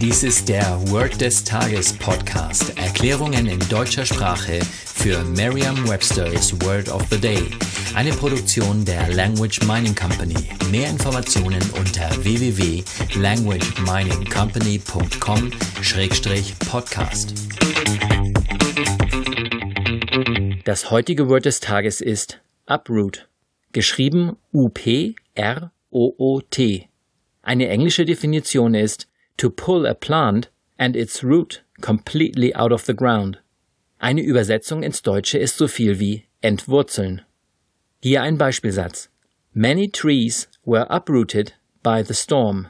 Dies ist der Word des Tages Podcast. Erklärungen in deutscher Sprache für Merriam-Webster's Word of the Day. Eine Produktion der Language Mining Company. Mehr Informationen unter www.languageminingcompany.com-podcast. Das heutige Word des Tages ist Uproot. Geschrieben U-P-R-O-O-T. Eine englische Definition ist to pull a plant and its root completely out of the ground. Eine Übersetzung ins Deutsche ist so viel wie entwurzeln. Hier ein Beispielsatz. Many trees were uprooted by the storm.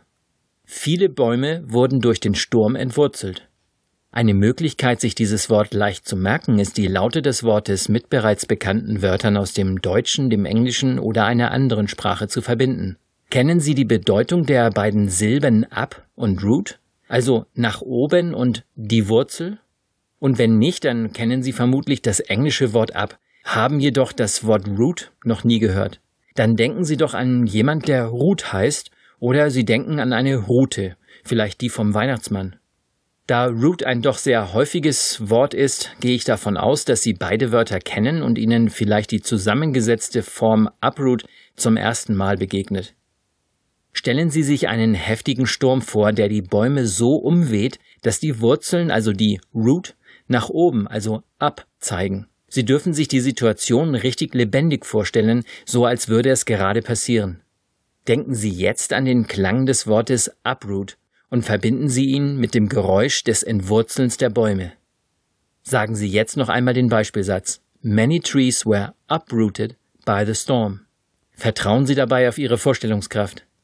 Viele Bäume wurden durch den Sturm entwurzelt. Eine Möglichkeit, sich dieses Wort leicht zu merken, ist die Laute des Wortes mit bereits bekannten Wörtern aus dem Deutschen, dem Englischen oder einer anderen Sprache zu verbinden. Kennen Sie die Bedeutung der beiden Silben up und root? Also nach oben und die Wurzel? Und wenn nicht, dann kennen Sie vermutlich das englische Wort up, haben jedoch das Wort root noch nie gehört. Dann denken Sie doch an jemand, der Ruth heißt, oder Sie denken an eine Rute, vielleicht die vom Weihnachtsmann. Da root ein doch sehr häufiges Wort ist, gehe ich davon aus, dass Sie beide Wörter kennen und Ihnen vielleicht die zusammengesetzte Form uproot zum ersten Mal begegnet. Stellen Sie sich einen heftigen Sturm vor, der die Bäume so umweht, dass die Wurzeln, also die Root, nach oben, also up, zeigen. Sie dürfen sich die Situation richtig lebendig vorstellen, so als würde es gerade passieren. Denken Sie jetzt an den Klang des Wortes uproot und verbinden Sie ihn mit dem Geräusch des Entwurzelns der Bäume. Sagen Sie jetzt noch einmal den Beispielsatz. Many trees were uprooted by the storm. Vertrauen Sie dabei auf Ihre Vorstellungskraft.